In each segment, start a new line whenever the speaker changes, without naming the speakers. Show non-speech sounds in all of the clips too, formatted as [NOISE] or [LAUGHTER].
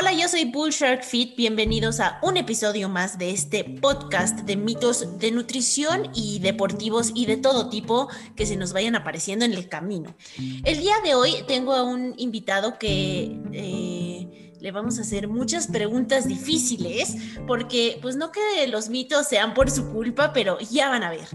Hola, yo soy Bull Shark Fit. Bienvenidos a un episodio más de este podcast de mitos de nutrición y deportivos y de todo tipo que se nos vayan apareciendo en el camino. El día de hoy tengo a un invitado que eh, le vamos a hacer muchas preguntas difíciles porque pues no que los mitos sean por su culpa, pero ya van a ver.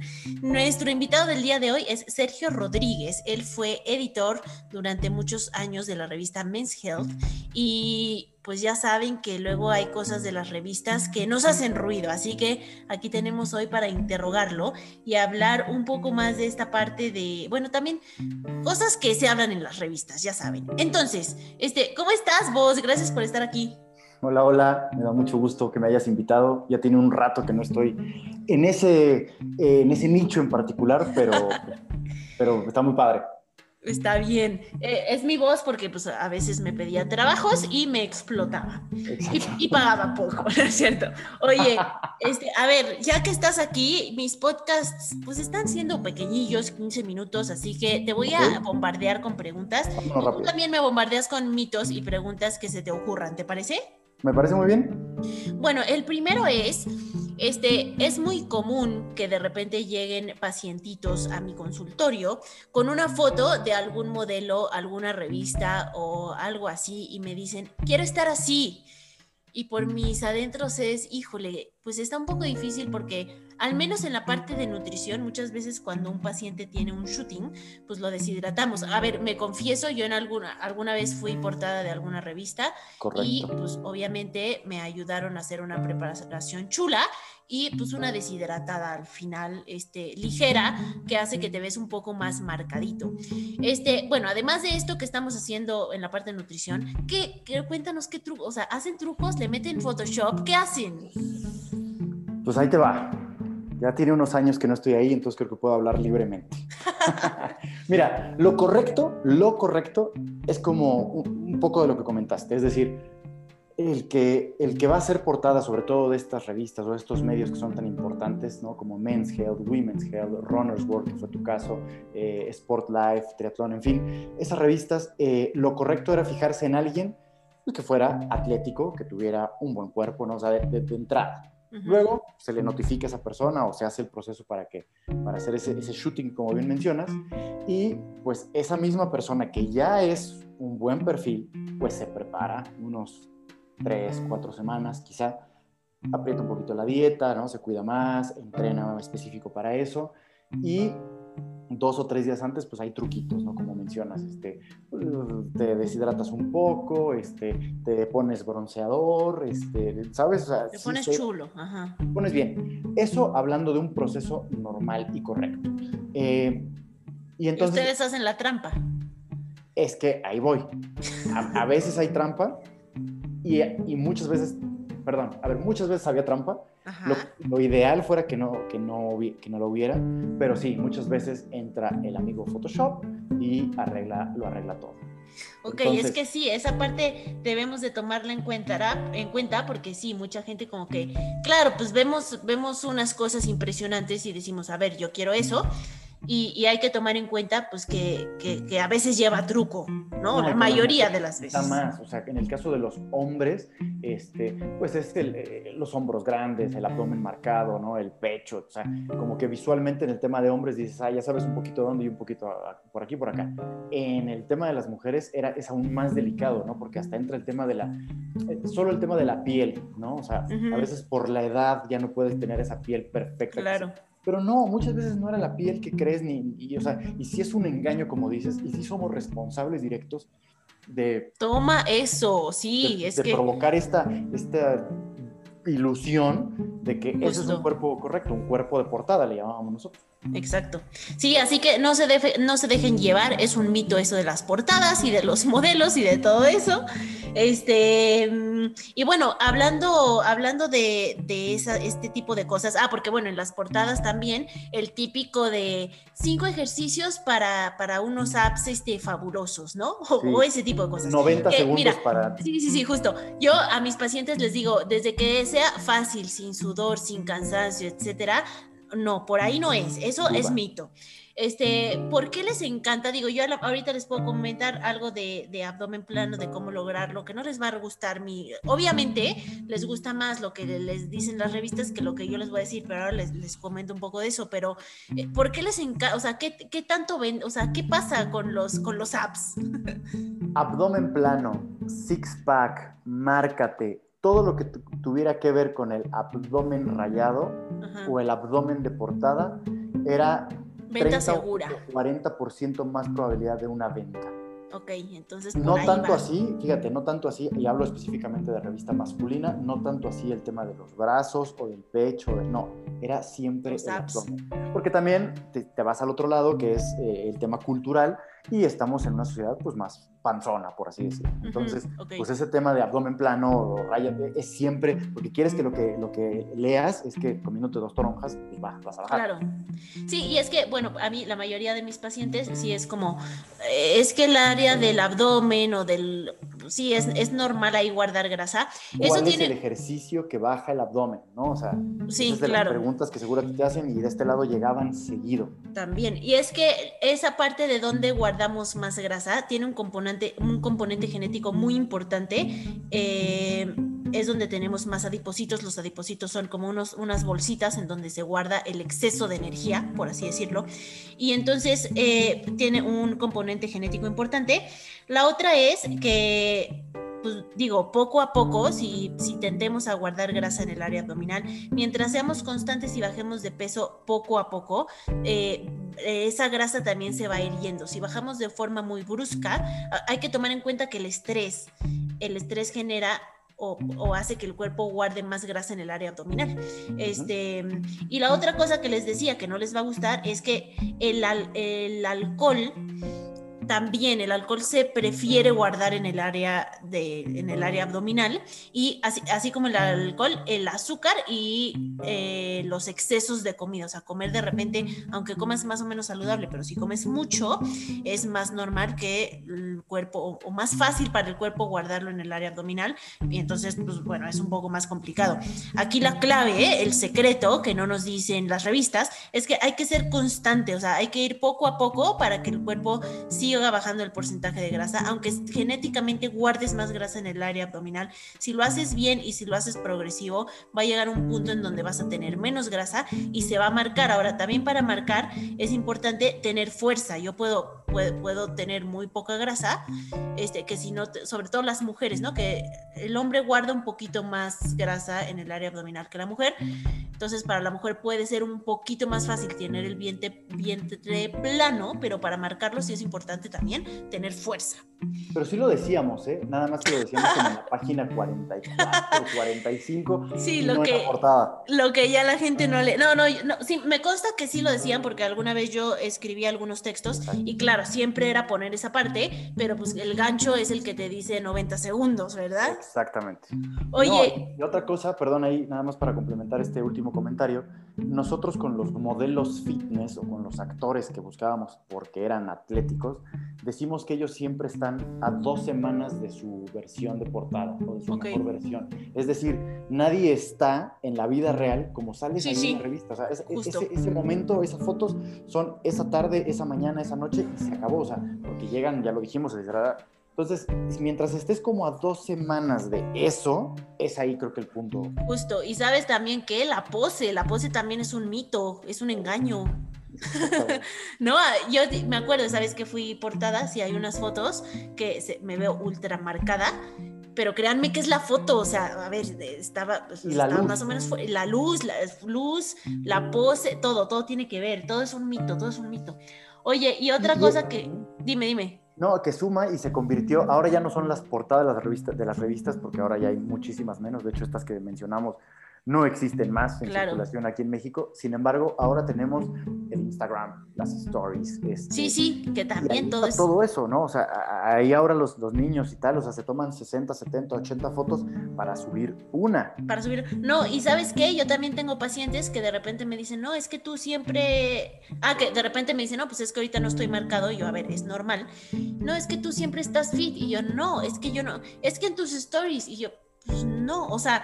Nuestro invitado del día de hoy es Sergio Rodríguez. Él fue editor durante muchos años de la revista Men's Health y pues ya saben que luego hay cosas de las revistas que nos hacen ruido, así que aquí tenemos hoy para interrogarlo y hablar un poco más de esta parte de, bueno, también cosas que se hablan en las revistas, ya saben. Entonces, este, ¿cómo estás vos? Gracias por estar aquí.
Hola, hola, me da mucho gusto que me hayas invitado. Ya tiene un rato que no estoy en ese, en ese nicho en particular, pero, pero está muy padre.
Está bien. Eh, es mi voz porque pues a veces me pedía trabajos y me explotaba. Y, pagaba poco, [LAUGHS] ¿no es cierto? Oye, [LAUGHS] este, a ver, ya que estás aquí, mis podcasts pues están siendo pequeñillos, 15 minutos, así que te voy a bombardear con preguntas. Tú también me bombardeas con mitos y preguntas que se te ocurran, ¿te parece?
Me parece muy bien.
Bueno, el primero es, este, es muy común que de repente lleguen pacientitos a mi consultorio con una foto de algún modelo, alguna revista o algo así y me dicen, quiero estar así. Y por mis adentros es, híjole, pues está un poco difícil porque al menos en la parte de nutrición, muchas veces cuando un paciente tiene un shooting, pues lo deshidratamos. A ver, me confieso, yo en alguna, alguna vez fui portada de alguna revista y pues obviamente me ayudaron a hacer una preparación chula y pues una deshidratada al final, este, ligera, que hace que te ves un poco más marcadito. Este, bueno, además de esto que estamos haciendo en la parte de nutrición, ¿qué, cuéntanos qué trucos, o sea, hacen trucos, le meten Photoshop, ¿qué hacen?
Pues ahí te va. Ya tiene unos años que no estoy ahí, entonces creo que puedo hablar libremente. [LAUGHS] Mira, lo correcto, lo correcto es como un, poco de lo que comentaste, es decir, el que, el que va a ser portada sobre todo de estas revistas o de estos medios que son tan importantes, ¿no? como Men's Health, Women's Health, Runner's World, que fue tu caso, eh, Sport Life, Triathlon, en fin, esas revistas, eh, lo correcto era fijarse en alguien que fuera atlético, que tuviera un buen cuerpo, ¿no? o sea, de entrada. Luego se le notifica a esa persona o se hace el proceso para, que, para hacer ese, ese shooting, como bien mencionas, y pues esa misma persona que ya es un buen perfil, pues se prepara unos tres, cuatro semanas quizá, aprieta un poquito la dieta, ¿no? Se cuida más, entrena específico para eso. Y dos o tres días antes, pues hay truquitos, ¿no? Como mencionas, este, te deshidratas un poco, este, te pones bronceador, este, ¿sabes?
te pones chulo, ajá.
Te pones bien. Eso hablando de un proceso normal y correcto. Eh, y entonces...
Ustedes hacen la trampa.
Es que ahí voy. A, veces hay trampa y, y muchas veces, perdón, a ver, muchas veces había trampa lo, ideal fuera que no, que, no, que no lo hubiera, pero sí, muchas veces entra el amigo Photoshop y arregla, lo arregla todo.
Ok, es que sí, esa parte debemos de tomarla en cuenta, en cuenta porque sí, mucha gente como que, claro, pues vemos, vemos unas cosas impresionantes y decimos, a ver, yo quiero eso, y, hay que tomar en cuenta pues que, que, a veces lleva truco, ¿no? la mayoría de las veces.
más, o sea, en el caso de los hombres, este, pues es el, eh, los hombros grandes, el abdomen marcado, ¿no? El pecho, o sea, como que visualmente en el tema de hombres dices, ah, ya sabes un poquito dónde y un poquito por aquí, por acá. En el tema de las mujeres era, es aún más delicado, ¿no? Porque hasta entra el tema de la, eh, solo el tema de la piel, ¿no? O sea, a veces por la edad ya no puedes tener esa piel perfecta.
Claro.
Pero no, muchas veces no era la piel que crees, ni, y, o sea, y si es un engaño, como dices, y si somos responsables directos de...
Toma eso, sí, es
de
que...
provocar esta, esta ilusión de que ese es un cuerpo correcto, un cuerpo de portada, le llamábamos nosotros.
Exacto. Sí, así que no se, no se dejen llevar, es un mito eso de las portadas y de los [LAUGHS] modelos y de todo eso. Este, y bueno, hablando, hablando de, de esa, este tipo de cosas, ah, porque bueno, en las portadas también el típico de cinco ejercicios para, para unos apps este, fabulosos, ¿no? [LAUGHS] O, ese tipo de cosas.
90 segundos para...
Sí, sí, sí, justo. Yo a mis pacientes les digo, desde que sea fácil, sin sudor, sin cansancio, etcétera, no, por ahí no es, eso es mito. Este, ¿por qué les encanta? Digo, yo ahorita les puedo comentar algo de, de, abdomen plano, de cómo lograrlo, que no les va a gustar mi. Obviamente, les gusta más lo que les dicen las revistas que lo que yo les voy a decir, pero ahora les, les comento un poco de eso. Pero, eh, ¿por qué les encanta? O sea, ¿qué, ¿qué, tanto ven? O sea, ¿qué pasa con los, con los apps?
Abdomen plano, six pack, márcate, todo lo que tuviera que ver con el abdomen rayado o el abdomen de portada era
Venta segura.
40% más probabilidad de una venta.
Ok, entonces.
no tanto así, fíjate, no tanto así, y hablo específicamente de revista masculina, no tanto así el tema de los brazos o del pecho, no, era siempre el abdomen. Porque también te, vas al otro lado, que es eh, el tema cultural, y estamos en una sociedad pues más panzona, por así decirlo. Entonces, pues ese tema de abdomen plano o raya es siempre, porque quieres que lo que, lo que leas es que comiéndote dos toronjas, pues va, vas a bajar.
Claro. Sí, y es que, bueno, a mí la mayoría de mis pacientes sí es como, eh, es que el área del abdomen o del, sí, es, es normal ahí guardar grasa.
Eso es tiene... el ejercicio que baja el abdomen, ¿no? O sea,
sí,
de
claro.
las preguntas que seguro te hacen y de este lado llegaban seguido.
También, y es que esa parte de donde guardamos más grasa tiene un componente, un componente genético muy importante. Eh, es donde tenemos más adipocitos. Los adipocitos son como unos, unas bolsitas en donde se guarda el exceso de energía, por así decirlo. Y entonces eh, tiene un componente genético importante. La otra es que pues digo, poco a poco, si, si tendemos a guardar grasa en el área abdominal, mientras seamos constantes y bajemos de peso poco a poco, eh, esa grasa también se va a ir. Si bajamos de forma muy brusca, hay que tomar en cuenta que el estrés, el estrés genera o, hace que el cuerpo guarde más grasa en el área abdominal. Este, y la otra cosa que les decía que no les va a gustar es que el, el alcohol también el alcohol se prefiere guardar en el área de en el área abdominal y así, así como el alcohol el azúcar y eh, los excesos de comida. O sea comer de repente aunque comas más o menos saludable pero si comes mucho es más normal que el cuerpo o, más fácil para el cuerpo guardarlo en el área abdominal. Y entonces pues bueno es un poco más complicado. Aquí la clave el secreto que no nos dicen las revistas es que hay que ser constante. O sea hay que ir poco a poco para que el cuerpo siga bajando el porcentaje de grasa, aunque genéticamente guardes más grasa en el área abdominal, si lo haces bien y si lo haces progresivo, va a llegar un punto en donde vas a tener menos grasa y se va a marcar. Ahora, también para marcar es importante tener fuerza. Yo puedo, puedo, tener muy poca grasa, este, que si no, sobre todo las mujeres, ¿no? Que el hombre guarda un poquito más grasa en el área abdominal que la mujer. Entonces, para la mujer puede ser un poquito más fácil tener el vientre, vientre plano, pero para marcarlo sí es importante también tener fuerza.
Pero sí lo decíamos, ¿eh? Nada más que lo decíamos en la página 44, 45.
Sí, lo que, lo que ya la gente no le... No, no, no, sí, me consta que sí lo decían porque alguna vez yo escribí algunos textos y claro, siempre era poner esa parte, pero pues el gancho es el que te dice 90 segundos, ¿verdad?
Exactamente.
Oye...
y otra cosa, perdón ahí, nada más para complementar este último comentario, nosotros con los modelos fitness o con los actores que buscábamos porque eran atléticos, decimos que ellos siempre están a dos semanas de su versión de portada o de su mejor versión. Es decir, nadie está en la vida real como sales ahí en la revista. O sea, ese, momento, esas fotos son esa tarde, esa mañana, esa noche y se acabó. O sea, porque llegan, ya lo dijimos, entonces, mientras estés como a dos semanas de eso, es ahí creo que el punto.
Justo, y sabes también que la pose, la pose también es un mito, es un engaño. [LAUGHS] no, yo me acuerdo, ¿sabes que fui portada? Si hay unas fotos que me veo ultra marcada, pero créanme que es la foto, o sea, a ver, estaba, pues, más o menos la luz, la luz, la pose, todo, todo tiene que ver, todo es un mito, todo es un mito. Oye, y otra cosa que, dime, dime.
No, que suma y se convirtió, ahora ya no son las portadas de las revistas, de las revistas porque ahora ya hay muchísimas menos, de hecho estas que mencionamos no existen más en circulación aquí en México. Sin embargo, ahora tenemos el Instagram, las stories. Este,
sí, sí, que también todo
eso. Todo eso, ¿no? O sea, ahí ahora los, los, niños y tal, o sea, se toman 60, 70, 80 fotos para subir una.
Para subir. No, y ¿sabes qué? Yo también tengo pacientes que de repente me dicen, no, es que tú siempre. Ah, que de repente me dicen, no, pues es que ahorita no estoy marcado. Y yo, a ver, es normal. No, es que tú siempre estás fit. Y yo, no, es que yo no. Es que en tus stories. Y yo, pues no, o sea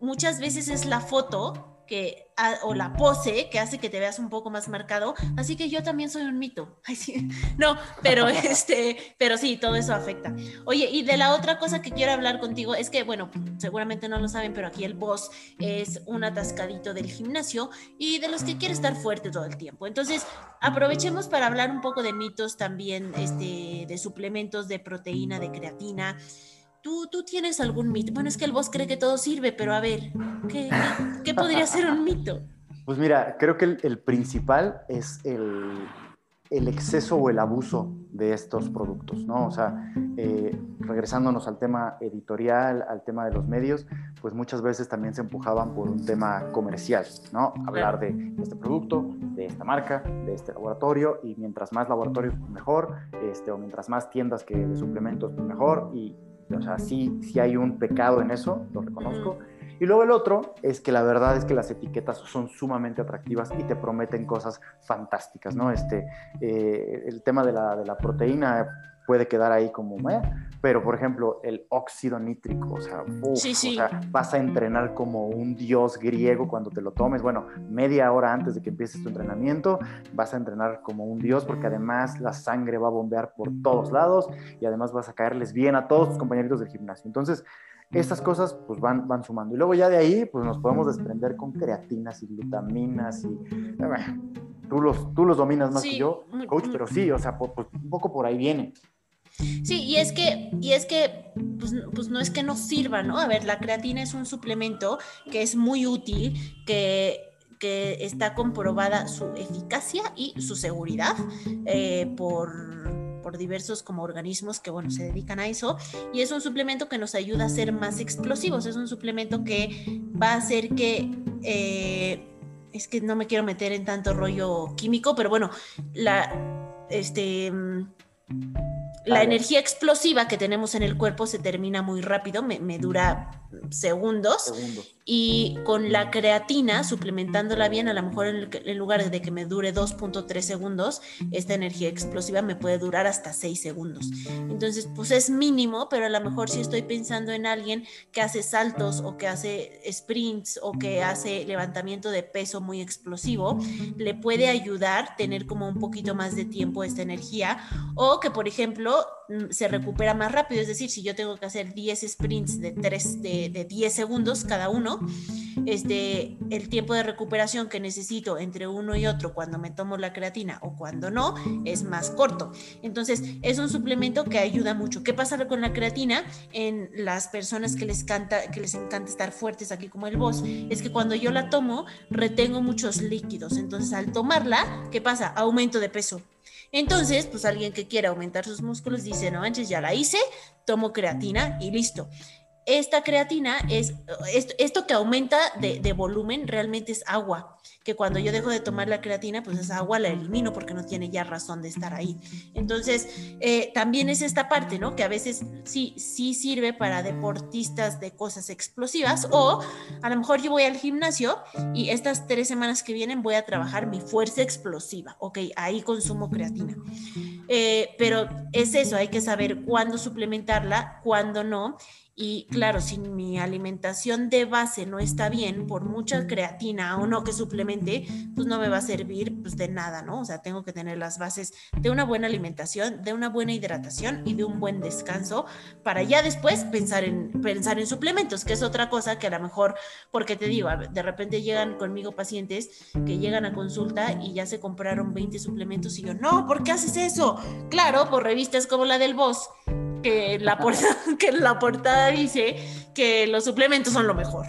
muchas veces es la foto que, o la pose que hace que te veas un poco más marcado. Así que yo también soy un mito. [LAUGHS] Ay, sí. No, pero [LAUGHS] este, pero sí, todo eso afecta. Oye, y de la otra cosa que quiero hablar contigo es que, bueno, seguramente no lo saben, pero aquí el boss es un atascadito del gimnasio y de los que quiere estar fuerte todo el tiempo. Entonces, aprovechemos para hablar un poco de mitos también, este, de suplementos de proteína, de creatina. ¿Tú, ¿Tú tienes algún mito? Bueno, es que el boss cree que todo sirve, pero a ver, ¿qué, qué podría ser un mito?
Pues mira, creo que el, principal es el, el, exceso o el abuso de estos productos, ¿no? O sea, eh, regresándonos al tema editorial, al tema de los medios, pues muchas veces también se empujaban por un tema comercial, ¿no? Hablar de este producto, de esta marca, de este laboratorio, y mientras más laboratorios, mejor, este, o mientras más tiendas que de suplementos, mejor, y o sea, sí, sí hay un pecado en eso, lo reconozco. Y luego el otro es que la verdad es que las etiquetas son sumamente atractivas y te prometen cosas fantásticas, ¿no? Este, eh, el tema de la, de la proteína puede quedar ahí como, eh, pero por ejemplo, el óxido nítrico, o sea, o sea, vas a entrenar como un dios griego cuando te lo tomes. Bueno, media hora antes de que empieces tu entrenamiento, vas a entrenar como un dios porque además la sangre va a bombear por todos lados y además vas a caerles bien a todos tus compañeritos del gimnasio. Entonces, estas cosas pues van, van sumando. Y luego ya de ahí pues nos podemos desprender con creatinas y glutaminas y... Tú, los, tú los dominas más que yo, coach, pero sí, o sea, pues, un poco por ahí viene.
Sí, y es que, y es que pues, pues, no es que no sirva, ¿no? A ver, la creatina es un suplemento que es muy útil, que, está comprobada su eficacia y su seguridad eh, por, diversos como organismos que, bueno, se dedican a eso. Y es un suplemento que nos ayuda a ser más explosivos. Es un suplemento que va a hacer que... Eh, es que no me quiero meter en tanto rollo químico, pero bueno, la... Este la energía explosiva que tenemos en el cuerpo se termina muy rápido, me, dura segundos, Y con la creatina, suplementándola bien, a lo mejor en, lugar de que me dure 2.3 segundos, esta energía explosiva me puede durar hasta 6 segundos. Entonces, pues es mínimo, pero a lo mejor si estoy pensando en alguien que hace saltos o que hace sprints o que hace levantamiento de peso muy explosivo, le puede ayudar tener como un poquito más de tiempo esta energía. O que, por ejemplo, se recupera más rápido. Es decir, si yo tengo que hacer 10 sprints de 3 de de, 10 segundos cada uno, este, el tiempo de recuperación que necesito entre uno y otro cuando me tomo la creatina o cuando no es más corto. Entonces, es un suplemento que ayuda mucho. ¿Qué pasa con la creatina en las personas que les, canta, que les encanta estar fuertes aquí como el boss? Es que cuando yo la tomo, retengo muchos líquidos. Entonces, al tomarla, ¿qué pasa? Aumento de peso. Entonces, pues alguien que quiera aumentar sus músculos dice, no manches, ya la hice, tomo creatina y listo esta creatina es, esto, que aumenta de, volumen realmente es agua, que cuando yo dejo de tomar la creatina, pues esa agua la elimino porque no tiene ya razón de estar ahí. Entonces, eh, también es esta parte, ¿no? Que a veces sí, sí sirve para deportistas de cosas explosivas o a lo mejor yo voy al gimnasio y estas tres semanas que vienen voy a trabajar mi fuerza explosiva, ok, ahí consumo creatina. Eh, pero es eso, hay que saber cuándo suplementarla, cuándo no y claro, si mi alimentación de base no está bien, por mucha creatina o no que suplemente, pues no me va a servir pues de nada, ¿no? O sea, tengo que tener las bases de una buena alimentación, de una buena hidratación y de un buen descanso para ya después pensar en, pensar en suplementos, que es otra cosa que a lo mejor, porque te digo, de repente llegan conmigo pacientes que llegan a consulta y ya se compraron 20 suplementos y yo, no, ¿por qué haces eso? Claro, por revistas como la del Boss que la, portada, [LAUGHS] [LAUGHS] que la portada dice que los suplementos son lo mejor.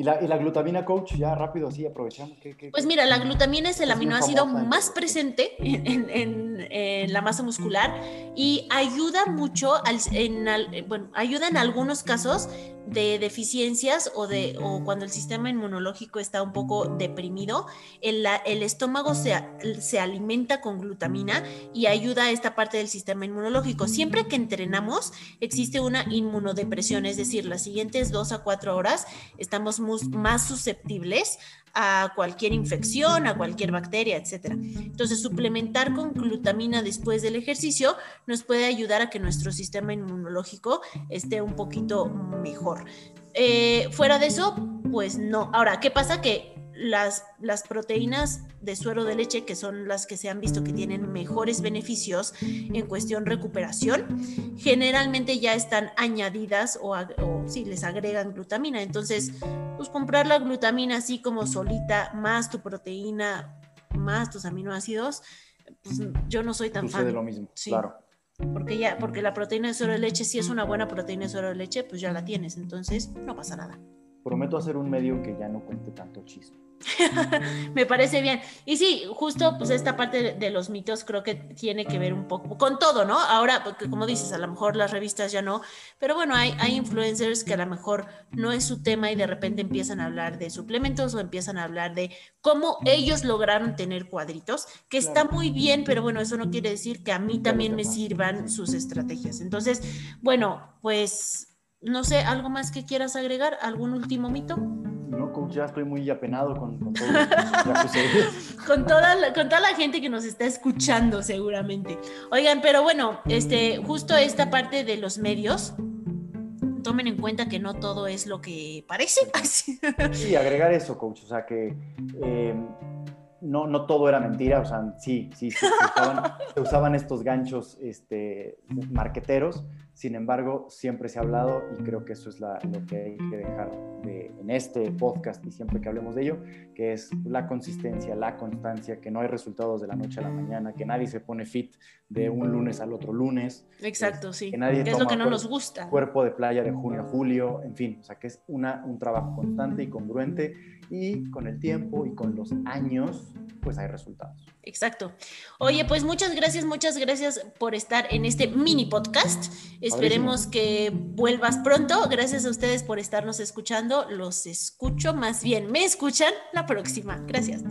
¿Y la, glutamina, coach? Ya rápido, así aprovechamos.
pues mira, la glutamina es el aminoácido más presente en, la masa muscular y ayuda mucho, al, en, bueno, ayuda en algunos casos de deficiencias o, de, o cuando el sistema inmunológico está un poco deprimido, el, el estómago se, se, alimenta con glutamina y ayuda a esta parte del sistema inmunológico. Siempre que entrenamos existe una inmunodepresión, es decir, las siguientes dos a cuatro horas estamos más susceptibles a cualquier infección, a cualquier bacteria, etc. Entonces, suplementar con glutamina después del ejercicio nos puede ayudar a que nuestro sistema inmunológico esté un poquito mejor. eh, fuera de eso, pues no. Ahora, ¿qué pasa? Que las, las proteínas de suero de leche, que son las que se han visto que tienen mejores beneficios en cuestión recuperación, generalmente ya están añadidas o, o sí, les agregan glutamina. Entonces, pues comprar la glutamina así como solita, más tu proteína, más tus aminoácidos, pues yo no soy tan fan.
de lo mismo, claro.
Porque ya, porque la proteína de suero de leche, si es una buena proteína de suero de leche, pues ya la tienes, entonces no pasa nada.
Prometo hacer un medio que ya no cuente tanto chisme. [LAUGHS]
Me parece bien. Y sí, justo pues esta parte de los mitos creo que tiene que ver un poco con todo, ¿no? Ahora, porque como dices, a lo mejor las revistas ya no, pero bueno, hay, hay influencers que a lo mejor no es su tema y de repente empiezan a hablar de suplementos o empiezan a hablar de cómo ellos lograron tener cuadritos, que está muy bien, pero bueno, eso no quiere decir que a mí también me sirvan sus estrategias. Entonces, bueno, pues no sé, ¿algo más que quieras agregar? ¿Algún último mito?
Ya estoy muy apenado con, todo [LAUGHS]
con, toda la, con toda la gente que nos está escuchando seguramente. Oigan, pero bueno, este, justo esta parte de los medios, tomen en cuenta que no todo es lo que parece. [LAUGHS]
Sí, agregar eso, coach, o sea que... Eh, no, no todo era mentira, o sea, sí, sí, se, usaban, estos ganchos este, marqueteros, sin embargo, siempre se ha hablado y creo que eso es lo que hay que dejar en este podcast y siempre que hablemos de ello, que es la consistencia, la constancia, que no hay resultados de la noche a la mañana, que nadie se pone fit de un lunes al otro lunes.
Exacto, sí. Que nadie es lo que no nos gusta.
Cuerpo de playa de junio a julio, en fin, o sea, que es una, un trabajo constante y congruente y con el tiempo y con los años, pues hay resultados.
Exacto. Oye, pues muchas gracias, muchas gracias por estar en este mini podcast. Esperemos que vuelvas pronto. Gracias a ustedes por estarnos escuchando. Los escucho, más bien me escuchan la próxima. Gracias.